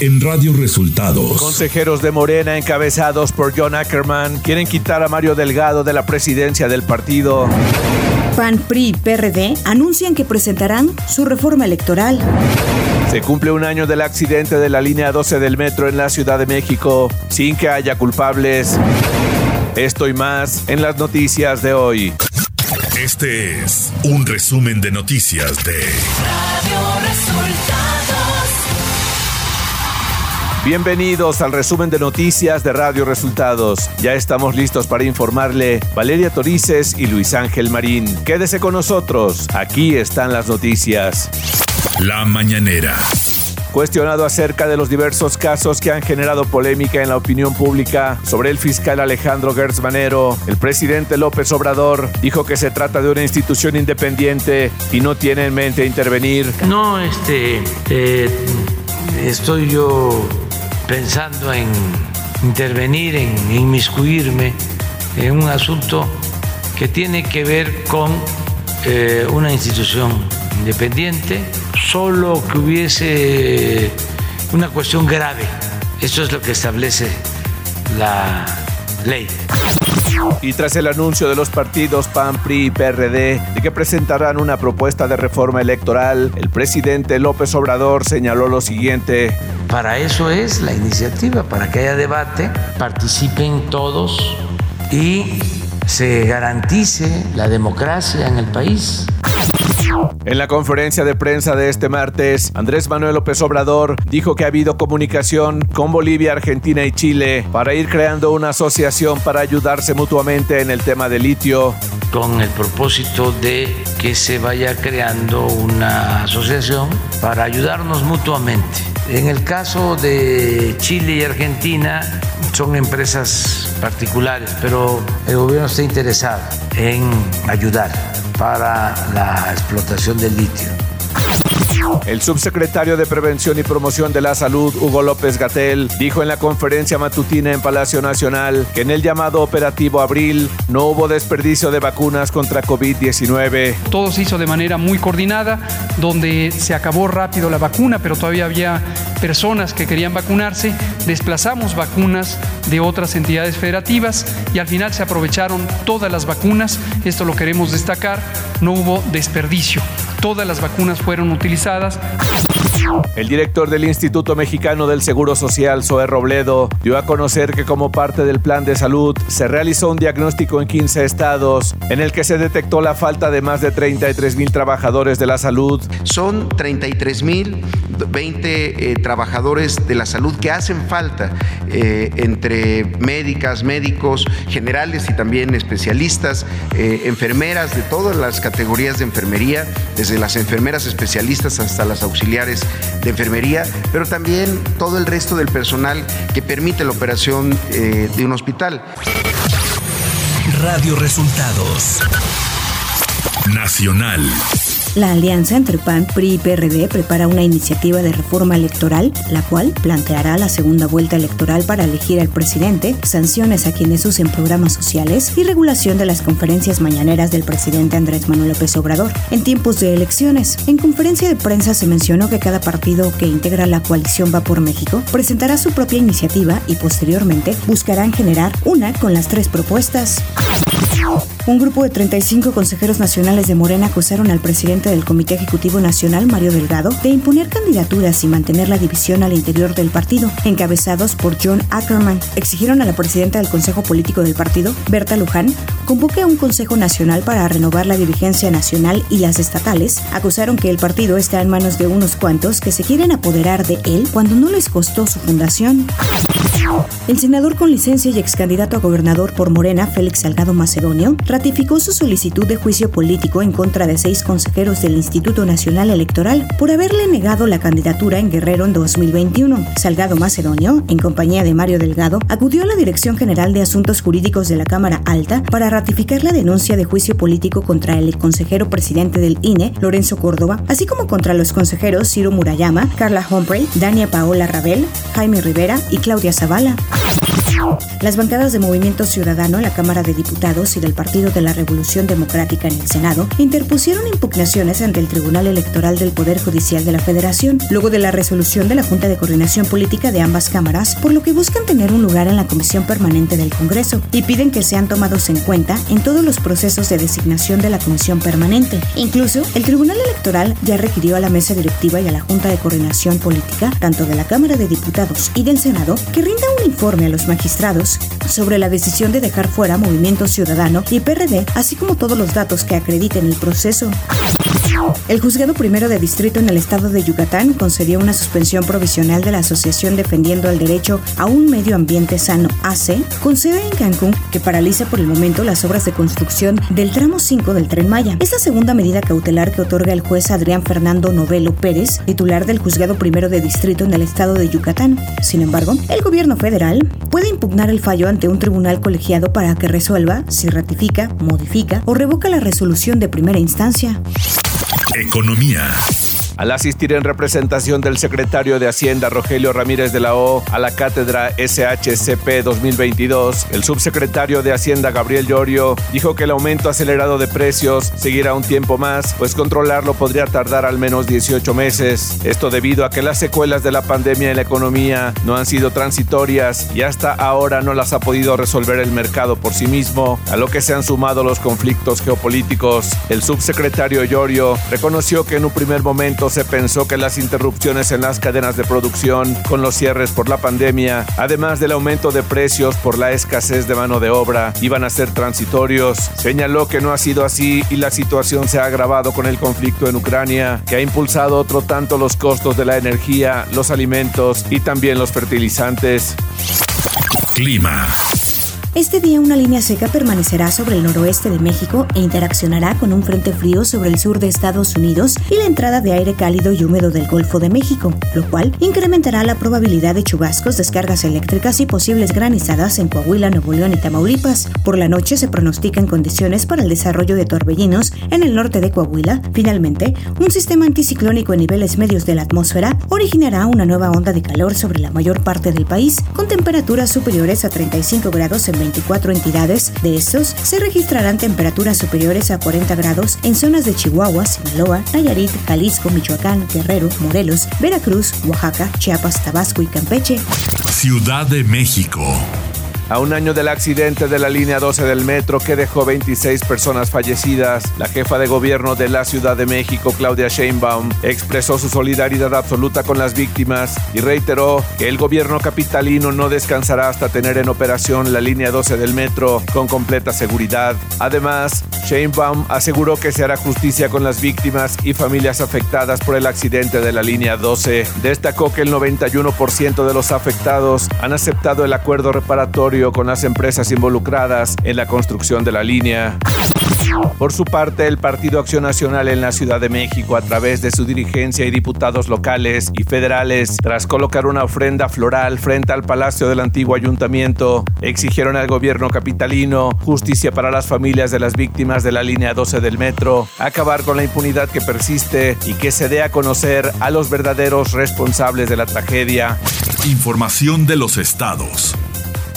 en Radio Resultados. Consejeros de Morena encabezados por John Ackerman quieren quitar a Mario Delgado de la presidencia del partido. PAN, PRI y PRD anuncian que presentarán su reforma electoral. Se cumple un año del accidente de la línea 12 del metro en la Ciudad de México sin que haya culpables. Esto y más en las noticias de hoy. Este es un resumen de noticias de Radio Resultados. Bienvenidos al resumen de noticias de Radio Resultados. Ya estamos listos para informarle Valeria Torices y Luis Ángel Marín. Quédese con nosotros. Aquí están las noticias. La mañanera. Cuestionado acerca de los diversos casos que han generado polémica en la opinión pública sobre el fiscal Alejandro Gertz Manero, el presidente López Obrador dijo que se trata de una institución independiente y no tiene en mente intervenir. No, este, eh, estoy yo pensando en intervenir, en inmiscuirme en un asunto que tiene que ver con eh, una institución independiente, solo que hubiese una cuestión grave. Eso es lo que establece la ley. Y tras el anuncio de los partidos PAN, PRI y PRD de que presentarán una propuesta de reforma electoral, el presidente López Obrador señaló lo siguiente. Para eso es la iniciativa, para que haya debate, participen todos y se garantice la democracia en el país. En la conferencia de prensa de este martes, Andrés Manuel López Obrador dijo que ha habido comunicación con Bolivia, Argentina y Chile para ir creando una asociación para ayudarse mutuamente en el tema del litio. Con el propósito de que se vaya creando una asociación para ayudarnos mutuamente. En el caso de Chile y Argentina son empresas particulares, pero el gobierno está interesado en ayudar para la explotación del litio. El subsecretario de Prevención y Promoción de la Salud, Hugo López Gatel, dijo en la conferencia matutina en Palacio Nacional que en el llamado operativo Abril no hubo desperdicio de vacunas contra COVID-19. Todo se hizo de manera muy coordinada, donde se acabó rápido la vacuna, pero todavía había personas que querían vacunarse. Desplazamos vacunas de otras entidades federativas y al final se aprovecharon todas las vacunas. Esto lo queremos destacar. No hubo desperdicio. Todas las vacunas fueron utilizadas. El director del Instituto Mexicano del Seguro Social, Zoe Robledo, dio a conocer que como parte del plan de salud se realizó un diagnóstico en 15 estados en el que se detectó la falta de más de 33 mil trabajadores de la salud. Son 33 mil 20 eh, trabajadores de la salud que hacen falta eh, entre médicas, médicos generales y también especialistas, eh, enfermeras de todas las categorías de enfermería, desde las enfermeras especialistas hasta las auxiliares de enfermería, pero también todo el resto del personal que permite la operación de un hospital. Radio Resultados Nacional. La alianza entre PAN, PRI y PRD prepara una iniciativa de reforma electoral, la cual planteará la segunda vuelta electoral para elegir al presidente, sanciones a quienes usen programas sociales y regulación de las conferencias mañaneras del presidente Andrés Manuel López Obrador en tiempos de elecciones. En conferencia de prensa se mencionó que cada partido que integra la coalición Va por México presentará su propia iniciativa y posteriormente buscarán generar una con las tres propuestas. Un grupo de 35 consejeros nacionales de Morena acusaron al presidente del Comité Ejecutivo Nacional, Mario Delgado, de imponer candidaturas y mantener la división al interior del partido, encabezados por John Ackerman. Exigieron a la presidenta del Consejo Político del partido, Berta Luján, convoque un Consejo Nacional para renovar la dirigencia nacional y las estatales. Acusaron que el partido está en manos de unos cuantos que se quieren apoderar de él cuando no les costó su fundación. El senador con licencia y ex candidato a gobernador por Morena, Félix Salgado Macedonio, ratificó su solicitud de juicio político en contra de seis consejeros del Instituto Nacional Electoral por haberle negado la candidatura en Guerrero en 2021. Salgado Macedonio, en compañía de Mario Delgado, acudió a la Dirección General de Asuntos Jurídicos de la Cámara Alta para ratificar la denuncia de juicio político contra el consejero presidente del INE, Lorenzo Córdoba, así como contra los consejeros Ciro Murayama, Carla Humphrey, Dania Paola Rabel, Jaime Rivera y Claudia Zavala. Las bancadas de Movimiento Ciudadano en la Cámara de Diputados y del Partido de la Revolución Democrática en el Senado interpusieron impugnaciones ante el Tribunal Electoral del Poder Judicial de la Federación, luego de la resolución de la Junta de Coordinación Política de ambas cámaras, por lo que buscan tener un lugar en la Comisión Permanente del Congreso y piden que sean tomados en cuenta en todos los procesos de designación de la Comisión Permanente. Incluso, el Tribunal Electoral ya requirió a la mesa directiva y a la Junta de Coordinación Política, tanto de la Cámara de Diputados y del Senado, que rinda un informe a los magistrados sobre la decisión de dejar fuera Movimiento Ciudadano y PRD, así como todos los datos que acrediten el proceso. El juzgado primero de distrito en el estado de Yucatán concedió una suspensión provisional de la Asociación Defendiendo el Derecho a un Medio Ambiente Sano AC, con sede en Cancún, que paraliza por el momento las obras de construcción del tramo 5 del tren Maya. Es la segunda medida cautelar que otorga el juez Adrián Fernando Novelo Pérez, titular del juzgado primero de distrito en el estado de Yucatán. Sin embargo, el gobierno federal puede impugnar el fallo ante un tribunal colegiado para que resuelva si ratifica, modifica o revoca la resolución de primera instancia. Economía. Al asistir en representación del secretario de Hacienda Rogelio Ramírez de la O a la cátedra SHCP 2022, el subsecretario de Hacienda Gabriel Llorio dijo que el aumento acelerado de precios seguirá un tiempo más, pues controlarlo podría tardar al menos 18 meses. Esto debido a que las secuelas de la pandemia en la economía no han sido transitorias y hasta ahora no las ha podido resolver el mercado por sí mismo, a lo que se han sumado los conflictos geopolíticos. El subsecretario Llorio reconoció que en un primer momento se pensó que las interrupciones en las cadenas de producción con los cierres por la pandemia, además del aumento de precios por la escasez de mano de obra, iban a ser transitorios. Señaló que no ha sido así y la situación se ha agravado con el conflicto en Ucrania, que ha impulsado otro tanto los costos de la energía, los alimentos y también los fertilizantes. Clima. Este día una línea seca permanecerá sobre el noroeste de México e interaccionará con un frente frío sobre el sur de Estados Unidos y la entrada de aire cálido y húmedo del Golfo de México, lo cual incrementará la probabilidad de chubascos, descargas eléctricas y posibles granizadas en Coahuila, Nuevo León y Tamaulipas. Por la noche se pronostican condiciones para el desarrollo de torbellinos en el norte de Coahuila. Finalmente, un sistema anticiclónico en niveles medios de la atmósfera originará una nueva onda de calor sobre la mayor parte del país, con temperaturas superiores a 35 grados en 24 entidades. De estos, se registrarán temperaturas superiores a 40 grados en zonas de Chihuahua, Sinaloa, Nayarit, Jalisco, Michoacán, Guerrero, Morelos, Veracruz, Oaxaca, Chiapas, Tabasco y Campeche. Ciudad de México. A un año del accidente de la línea 12 del metro que dejó 26 personas fallecidas, la jefa de gobierno de la Ciudad de México, Claudia Sheinbaum, expresó su solidaridad absoluta con las víctimas y reiteró que el gobierno capitalino no descansará hasta tener en operación la línea 12 del metro con completa seguridad. Además, Sheinbaum aseguró que se hará justicia con las víctimas y familias afectadas por el accidente de la línea 12. Destacó que el 91% de los afectados han aceptado el acuerdo reparatorio con las empresas involucradas en la construcción de la línea. Por su parte, el Partido Acción Nacional en la Ciudad de México, a través de su dirigencia y diputados locales y federales, tras colocar una ofrenda floral frente al Palacio del antiguo ayuntamiento, exigieron al gobierno capitalino justicia para las familias de las víctimas de la línea 12 del metro, acabar con la impunidad que persiste y que se dé a conocer a los verdaderos responsables de la tragedia. Información de los estados.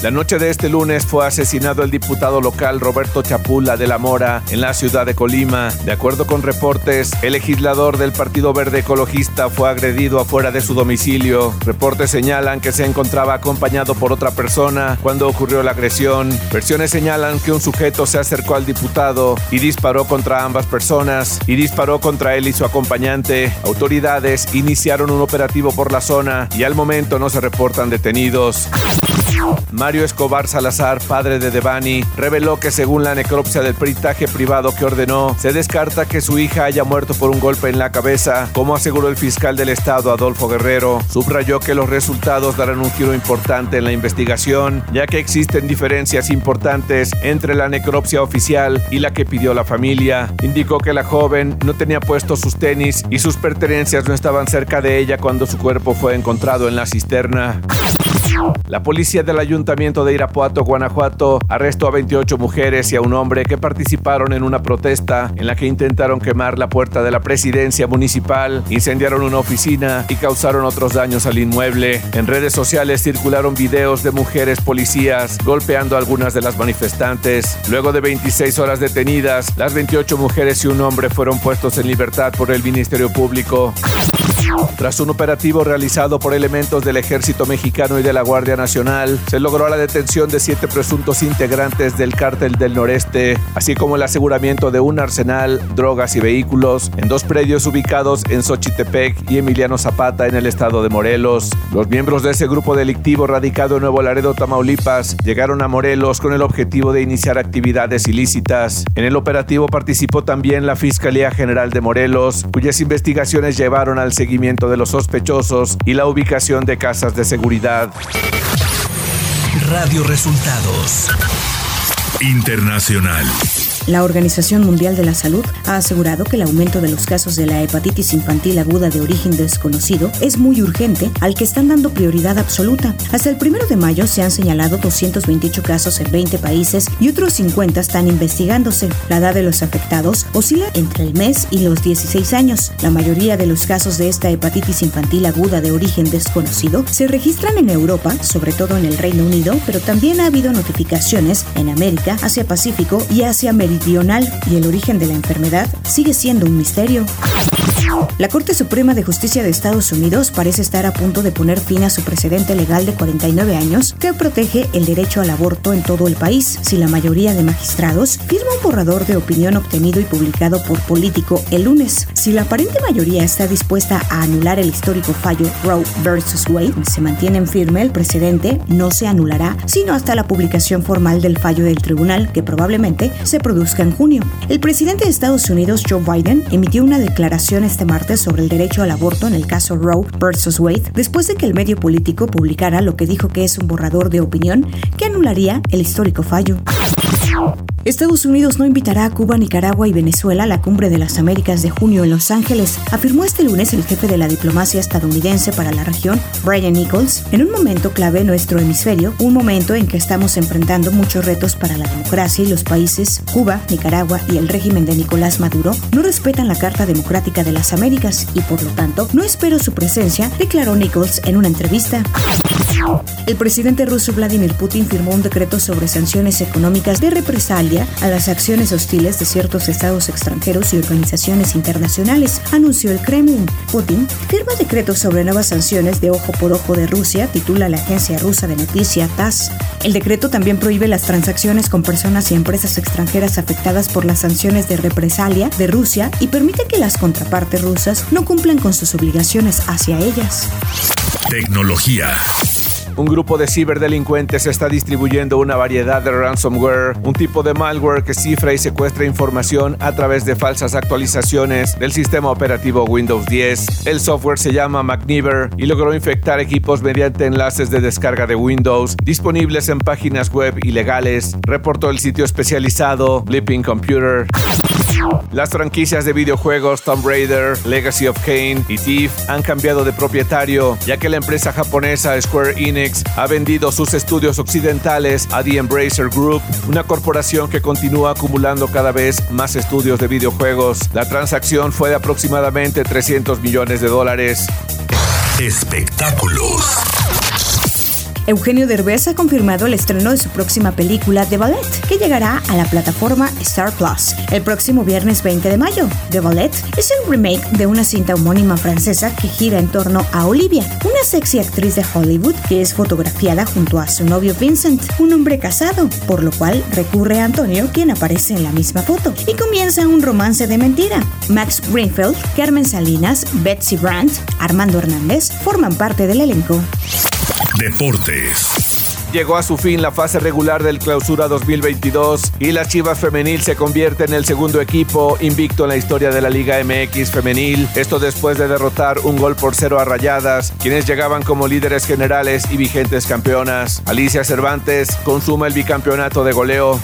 La noche de este lunes fue asesinado el diputado local Roberto Chapula de la Mora en la ciudad de Colima. De acuerdo con reportes, el legislador del Partido Verde Ecologista fue agredido afuera de su domicilio. Reportes señalan que se encontraba acompañado por otra persona cuando ocurrió la agresión. Versiones señalan que un sujeto se acercó al diputado y disparó contra ambas personas y disparó contra él y su acompañante. Autoridades iniciaron un operativo por la zona y al momento no se reportan detenidos. Escobar Salazar, padre de Devani, reveló que según la necropsia del peritaje privado que ordenó, se descarta que su hija haya muerto por un golpe en la cabeza, como aseguró el fiscal del estado Adolfo Guerrero. Subrayó que los resultados darán un giro importante en la investigación, ya que existen diferencias importantes entre la necropsia oficial y la que pidió la familia. Indicó que la joven no tenía puestos sus tenis y sus pertenencias no estaban cerca de ella cuando su cuerpo fue encontrado en la cisterna. La policía del ayuntamiento de Irapuato, Guanajuato, arrestó a 28 mujeres y a un hombre que participaron en una protesta en la que intentaron quemar la puerta de la presidencia municipal, incendiaron una oficina y causaron otros daños al inmueble. En redes sociales circularon videos de mujeres policías golpeando a algunas de las manifestantes. Luego de 26 horas detenidas, las 28 mujeres y un hombre fueron puestos en libertad por el Ministerio Público. Tras un operativo realizado por elementos del Ejército Mexicano y de la Guardia Nacional, se logró la detención de siete presuntos integrantes del Cártel del Noreste, así como el aseguramiento de un arsenal, drogas y vehículos en dos predios ubicados en Xochitepec y Emiliano Zapata en el estado de Morelos. Los miembros de ese grupo delictivo radicado en Nuevo Laredo, Tamaulipas, llegaron a Morelos con el objetivo de iniciar actividades ilícitas. En el operativo participó también la Fiscalía General de Morelos, cuyas investigaciones llevaron al seguimiento de los sospechosos y la ubicación de casas de seguridad. Radio Resultados Internacional. La Organización Mundial de la Salud ha asegurado que el aumento de los casos de la hepatitis infantil aguda de origen desconocido es muy urgente, al que están dando prioridad absoluta. Hasta el primero de mayo se han señalado 228 casos en 20 países y otros 50 están investigándose. La edad de los afectados oscila entre el mes y los 16 años. La mayoría de los casos de esta hepatitis infantil aguda de origen desconocido se registran en Europa, sobre todo en el Reino Unido, pero también ha habido notificaciones en América, Asia Pacífico y Asia Meridional y el origen de la enfermedad sigue siendo un misterio. La Corte Suprema de Justicia de Estados Unidos parece estar a punto de poner fin a su precedente legal de 49 años que protege el derecho al aborto en todo el país si la mayoría de magistrados firma un borrador de opinión obtenido y publicado por Político el lunes. Si la aparente mayoría está dispuesta a anular el histórico fallo Roe versus Wade, se mantiene firme el precedente no se anulará sino hasta la publicación formal del fallo del tribunal que probablemente se produzca en junio. El presidente de Estados Unidos, Joe Biden, emitió una declaración este martes sobre el derecho al aborto en el caso Roe vs. Wade, después de que el medio político publicara lo que dijo que es un borrador de opinión que anularía el histórico fallo. Estados Unidos no invitará a Cuba, Nicaragua y Venezuela a la cumbre de las Américas de junio en Los Ángeles, afirmó este lunes el jefe de la diplomacia estadounidense para la región, Brian Nichols, en un momento clave en nuestro hemisferio, un momento en que estamos enfrentando muchos retos para la democracia y los países, Cuba, Nicaragua y el régimen de Nicolás Maduro, no respetan la Carta Democrática de las Américas y por lo tanto no espero su presencia, declaró Nichols en una entrevista. El presidente ruso Vladimir Putin firmó un decreto sobre sanciones económicas de represalia a las acciones hostiles de ciertos estados extranjeros y organizaciones internacionales, anunció el Kremlin. Putin firma decretos sobre nuevas sanciones de ojo por ojo de Rusia, titula la agencia rusa de noticia TASS. El decreto también prohíbe las transacciones con personas y empresas extranjeras afectadas por las sanciones de represalia de Rusia y permite que las contrapartes rusas no cumplan con sus obligaciones hacia ellas. Tecnología. Un grupo de ciberdelincuentes está distribuyendo una variedad de ransomware, un tipo de malware que cifra y secuestra información a través de falsas actualizaciones del sistema operativo Windows 10. El software se llama McNever y logró infectar equipos mediante enlaces de descarga de Windows disponibles en páginas web ilegales, reportó el sitio especializado Blipping Computer. Las franquicias de videojuegos Tomb Raider, Legacy of Kane y Thief han cambiado de propietario, ya que la empresa japonesa Square Enix ha vendido sus estudios occidentales a The Embracer Group, una corporación que continúa acumulando cada vez más estudios de videojuegos. La transacción fue de aproximadamente 300 millones de dólares. Espectáculos. Eugenio Derbez ha confirmado el estreno de su próxima película The Ballet, que llegará a la plataforma Star Plus el próximo viernes 20 de mayo. The Ballet es el remake de una cinta homónima francesa que gira en torno a Olivia, una sexy actriz de Hollywood que es fotografiada junto a su novio Vincent, un hombre casado, por lo cual recurre a Antonio, quien aparece en la misma foto, y comienza un romance de mentira. Max Greenfield, Carmen Salinas, Betsy Brandt, Armando Hernández forman parte del elenco. Deportes. Llegó a su fin la fase regular del Clausura 2022 y la Chivas Femenil se convierte en el segundo equipo invicto en la historia de la Liga MX Femenil. Esto después de derrotar un gol por cero a Rayadas, quienes llegaban como líderes generales y vigentes campeonas. Alicia Cervantes consuma el bicampeonato de goleo.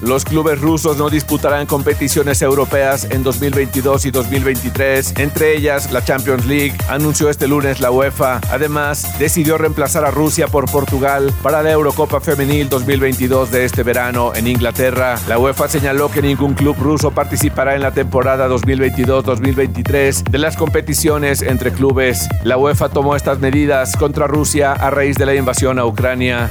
Los clubes rusos no disputarán competiciones europeas en 2022 y 2023, entre ellas la Champions League, anunció este lunes la UEFA. Además, decidió reemplazar a Rusia por Portugal para la Eurocopa Femenil 2022 de este verano en Inglaterra. La UEFA señaló que ningún club ruso participará en la temporada 2022-2023 de las competiciones entre clubes. La UEFA tomó estas medidas contra Rusia a raíz de la invasión a Ucrania.